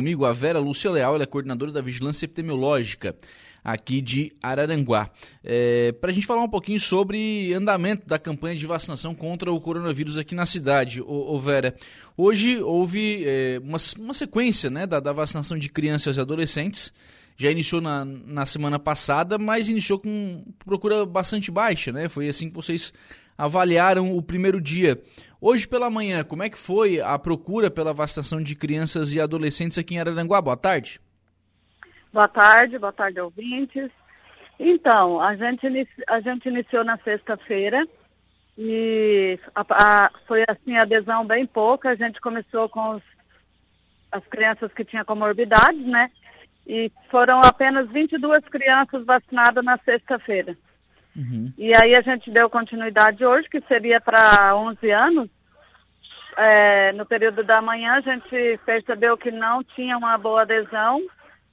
Comigo a Vera Lúcia Leal, ela é coordenadora da Vigilância Epidemiológica aqui de Araranguá. É, Para a gente falar um pouquinho sobre andamento da campanha de vacinação contra o coronavírus aqui na cidade, ô, ô Vera. Hoje houve é, uma, uma, sequência né, da, da, vacinação de crianças e adolescentes. Já iniciou na, na semana passada, mas iniciou com procura bastante baixa, né? Foi assim que vocês avaliaram o primeiro dia. Hoje pela manhã, como é que foi a procura pela vacinação de crianças e adolescentes aqui em Araranguá? Boa tarde. Boa tarde, boa tarde, ouvintes. Então, a gente, a gente iniciou na sexta-feira e a, a, foi assim, adesão bem pouca. A gente começou com os, as crianças que tinham comorbidades, né? E foram apenas 22 crianças vacinadas na sexta-feira. Uhum. E aí a gente deu continuidade hoje, que seria para 11 anos. É, no período da manhã a gente percebeu que não tinha uma boa adesão.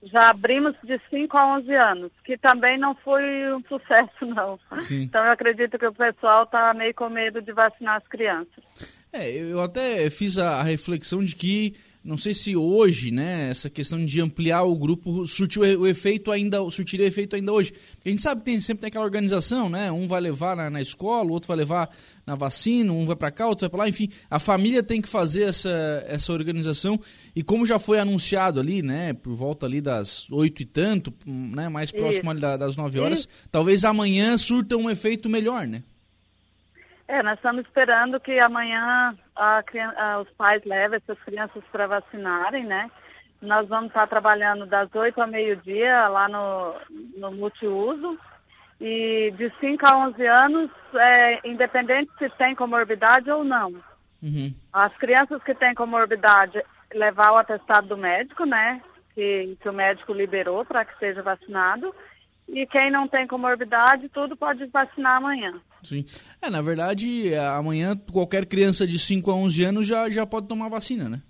Já abrimos de 5 a 11 anos, que também não foi um sucesso, não. Sim. Então eu acredito que o pessoal está meio com medo de vacinar as crianças. É, eu até fiz a reflexão de que não sei se hoje, né, essa questão de ampliar o grupo surtiu o efeito ainda, surtiria efeito ainda hoje. Porque a gente sabe que tem, sempre tem aquela organização, né? Um vai levar na, na escola, o outro vai levar na vacina, um vai para cá, outro vai para lá, enfim, a família tem que fazer essa, essa organização e como já foi anunciado ali, né, por volta ali das oito e tanto, né, mais próximo ali das nove horas, talvez amanhã surta um efeito melhor, né? É, nós estamos esperando que amanhã a, a, os pais levem essas crianças para vacinarem, né? Nós vamos estar trabalhando das 8 ao meio-dia lá no, no multiuso. E de 5 a 11 anos, é, independente se tem comorbidade ou não. Uhum. As crianças que têm comorbidade, levar o atestado do médico, né? Que, que o médico liberou para que seja vacinado. E quem não tem comorbidade, tudo pode vacinar amanhã. Sim. É, na verdade, amanhã qualquer criança de 5 a 11 anos já, já pode tomar vacina, né?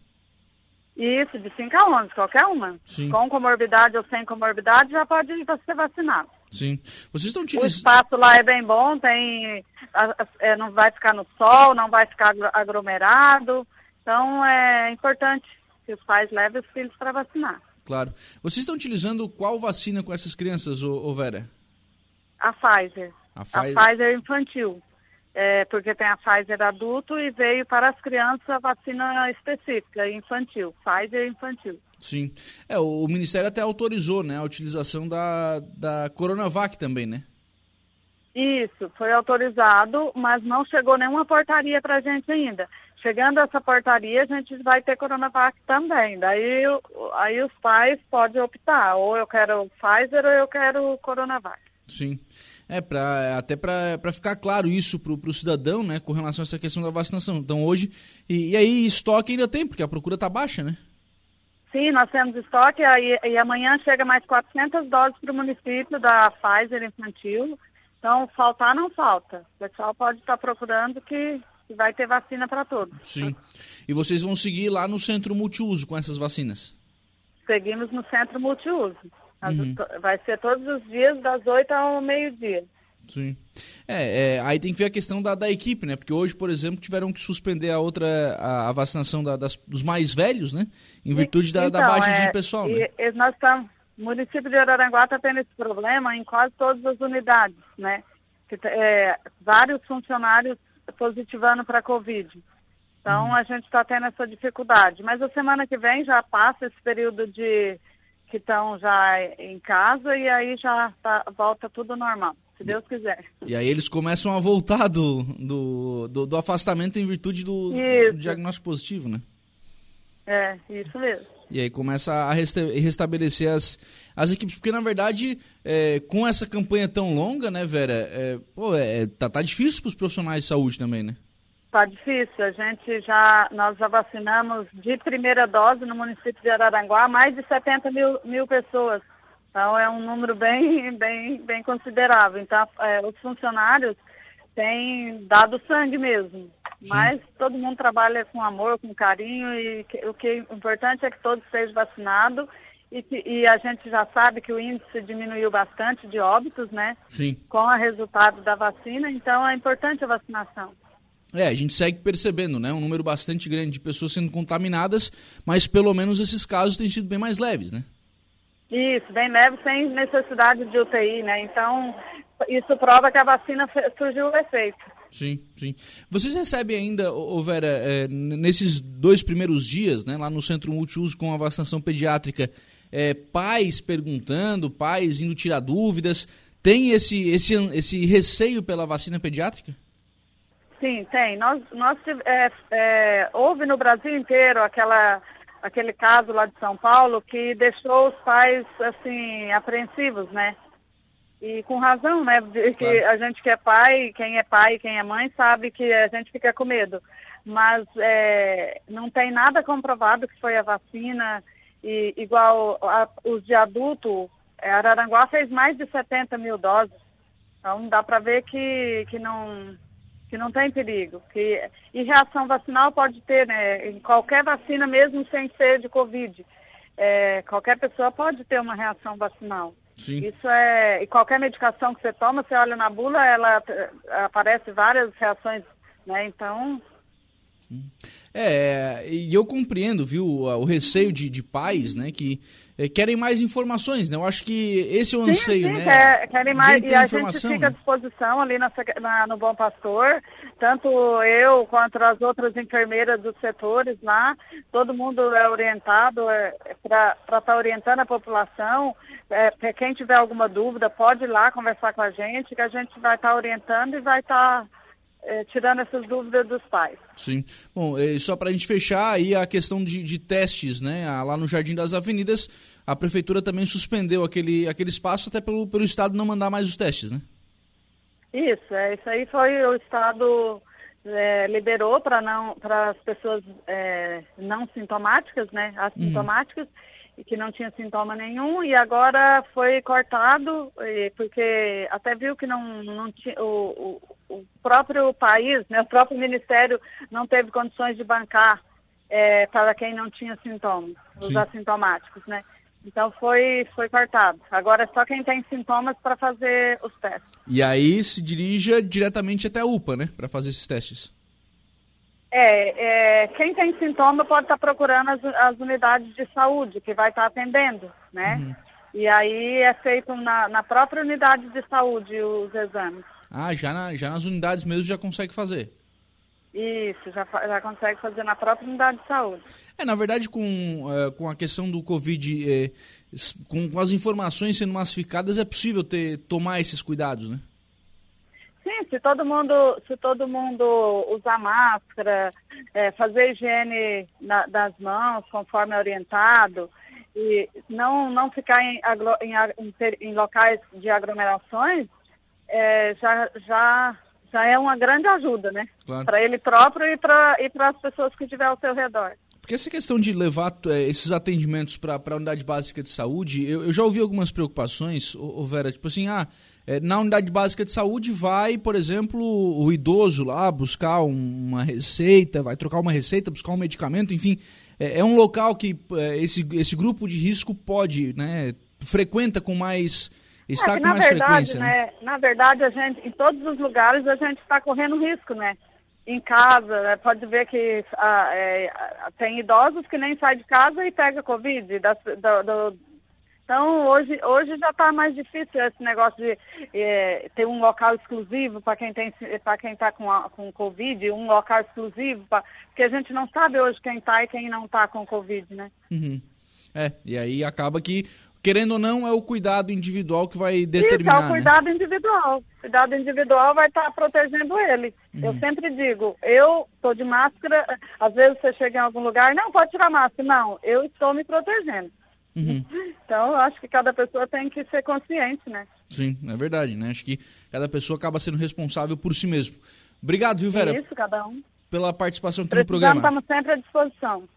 Isso, de 5 a 11, qualquer uma. Sim. Com comorbidade ou sem comorbidade, já pode ser vacinado. Sim. Vocês estão utilizando... O espaço lá é bem bom, tem, é, não vai ficar no sol, não vai ficar aglomerado. Então, é importante que os pais levem os filhos para vacinar. Claro. Vocês estão utilizando qual vacina com essas crianças, ô, ô Vera? A Pfizer. A Pfizer, a Pfizer infantil. É, porque tem a Pfizer adulto e veio para as crianças a vacina específica, infantil, Pfizer infantil. Sim. É, o, o Ministério até autorizou né, a utilização da, da Coronavac também, né? Isso, foi autorizado, mas não chegou nenhuma portaria para a gente ainda. Chegando essa portaria, a gente vai ter Coronavac também. Daí aí os pais podem optar, ou eu quero Pfizer ou eu quero Coronavac. Sim. É, pra, até para ficar claro isso para o cidadão, né, com relação a essa questão da vacinação. Então hoje, e, e aí estoque ainda tem, porque a procura está baixa, né? Sim, nós temos estoque aí, e amanhã chega mais 400 doses para o município da Pfizer infantil. Então, faltar não falta. O pessoal pode estar tá procurando que, que vai ter vacina para todos. Sim. E vocês vão seguir lá no centro multiuso com essas vacinas? Seguimos no centro multiuso. Uhum. Vai ser todos os dias, das 8 ao meio-dia. Sim. É, é, aí tem que ver a questão da, da equipe, né? Porque hoje, por exemplo, tiveram que suspender a outra a, a vacinação da, das, dos mais velhos, né? Em virtude da, então, da baixa é, de pessoal. E, né? nós estamos, o município de Araranguá está tendo esse problema em quase todas as unidades, né? Que, é, vários funcionários positivando para a Covid. Então uhum. a gente está tendo essa dificuldade. Mas a semana que vem já passa esse período de que estão já em casa e aí já tá, volta tudo normal, se Deus quiser. E aí eles começam a voltar do, do, do, do afastamento em virtude do, do, diagnóstico positivo, né? É, isso mesmo. E aí começa a restabelecer as, as equipes, porque na verdade, é, com essa campanha tão longa, né, Vera, é, pô, é, tá, tá difícil para os profissionais de saúde também, né? Está difícil. A gente já, nós já vacinamos de primeira dose no município de Araranguá mais de 70 mil, mil pessoas. Então é um número bem, bem, bem considerável. Então é, os funcionários têm dado sangue mesmo. Sim. Mas todo mundo trabalha com amor, com carinho e que, o que é importante é que todos sejam vacinados e, que, e a gente já sabe que o índice diminuiu bastante de óbitos, né? Sim. Com o resultado da vacina, então é importante a vacinação. É, a gente segue percebendo, né? Um número bastante grande de pessoas sendo contaminadas, mas pelo menos esses casos têm sido bem mais leves, né? Isso, bem leve, sem necessidade de UTI, né? Então, isso prova que a vacina surgiu o efeito. Sim, sim. Vocês recebem ainda, ô Vera, é, nesses dois primeiros dias, né, lá no Centro Multiuso com a vacinação pediátrica, é, pais perguntando, pais indo tirar dúvidas, tem esse, esse, esse receio pela vacina pediátrica? Sim, tem. Nós, nós é, é, houve no Brasil inteiro aquela, aquele caso lá de São Paulo que deixou os pais assim apreensivos, né? E com razão, né? Que claro. a gente que é pai, quem é pai, quem é mãe, sabe que a gente fica com medo. Mas é, não tem nada comprovado que foi a vacina. E, igual a, os de adulto, é, Araranguá fez mais de 70 mil doses. Então dá para ver que, que, não, que não tem perigo. Que, e reação vacinal pode ter, né? Em qualquer vacina, mesmo sem ser de Covid. É, qualquer pessoa pode ter uma reação vacinal. Sim. Isso é. E qualquer medicação que você toma, você olha na bula, ela aparece várias reações, né? Então. É, e eu compreendo, viu, o receio de, de pais, né, que é, querem mais informações, né? Eu acho que esse é o anseio, sim, sim, né? Quer, querem mais, e a gente fica né? à disposição ali na, na, no Bom Pastor, tanto eu quanto as outras enfermeiras dos setores lá, todo mundo é orientado é, para estar tá orientando a população. É, quem tiver alguma dúvida, pode ir lá conversar com a gente, que a gente vai estar tá orientando e vai estar. Tá é, tirando essas dúvidas dos pais. Sim. Bom, é, só para a gente fechar aí a questão de, de, testes, né? Lá no Jardim das Avenidas, a prefeitura também suspendeu aquele, aquele espaço até pelo, pelo Estado não mandar mais os testes, né? Isso, é, isso aí foi o Estado é, liberou para não para as pessoas é, não sintomáticas, né? Assintomáticas. Uhum e que não tinha sintoma nenhum e agora foi cortado porque até viu que não, não tinha o, o, o próprio país, né, o próprio ministério não teve condições de bancar é, para quem não tinha sintomas, os Sim. assintomáticos, né? Então foi, foi cortado. Agora é só quem tem sintomas para fazer os testes. E aí se dirija diretamente até a UPA, né? Para fazer esses testes. É, é, quem tem sintoma pode estar tá procurando as, as, unidades de saúde, que vai estar tá atendendo, né? Uhum. E aí é feito na, na, própria unidade de saúde os exames. Ah, já, na, já nas unidades mesmo já consegue fazer? Isso, já, já consegue fazer na própria unidade de saúde. É, na verdade, com, uh, com a questão do Covid, eh, com, com as informações sendo massificadas, é possível ter, tomar esses cuidados, né? Se todo mundo, se todo mundo usar máscara, é, fazer higiene na, das mãos conforme orientado e não, não ficar em, em, em locais de aglomerações, é, já, já, já é uma grande ajuda, né? Claro. Para ele próprio e para e as pessoas que estiver ao seu redor. Porque essa questão de levar é, esses atendimentos para a unidade básica de saúde, eu, eu, já ouvi algumas preocupações, ô, Vera, tipo assim, ah, é, na unidade básica de saúde vai, por exemplo, o idoso lá buscar uma receita, vai trocar uma receita, buscar um medicamento, enfim, é, é um local que é, esse, esse grupo de risco pode, né, frequenta com mais está é, com mais verdade, frequência. Né, né? Na verdade, a gente, em todos os lugares a gente está correndo risco, né? Em casa, né, pode ver que ah, é, tem idosos que nem saem de casa e pega Covid. Do, do, então, hoje, hoje já está mais difícil esse negócio de é, ter um local exclusivo para quem tem para quem está com, com Covid, um local exclusivo, pra, porque a gente não sabe hoje quem está e quem não está com Covid, né? Uhum. É, e aí acaba que querendo ou não, é o cuidado individual que vai determinar. Isso, é o né? cuidado né? individual. O cuidado individual vai estar tá protegendo ele. Uhum. Eu sempre digo, eu estou de máscara, às vezes você chega em algum lugar, não, pode tirar máscara. Não, eu estou me protegendo. Uhum. Então, eu acho que cada pessoa tem que ser consciente, né? Sim, é verdade, né? Acho que cada pessoa acaba sendo responsável por si mesmo. Obrigado, viu, Vera? Isso, cada um. Pela participação aqui Precisamos, no programa. Estamos sempre à disposição.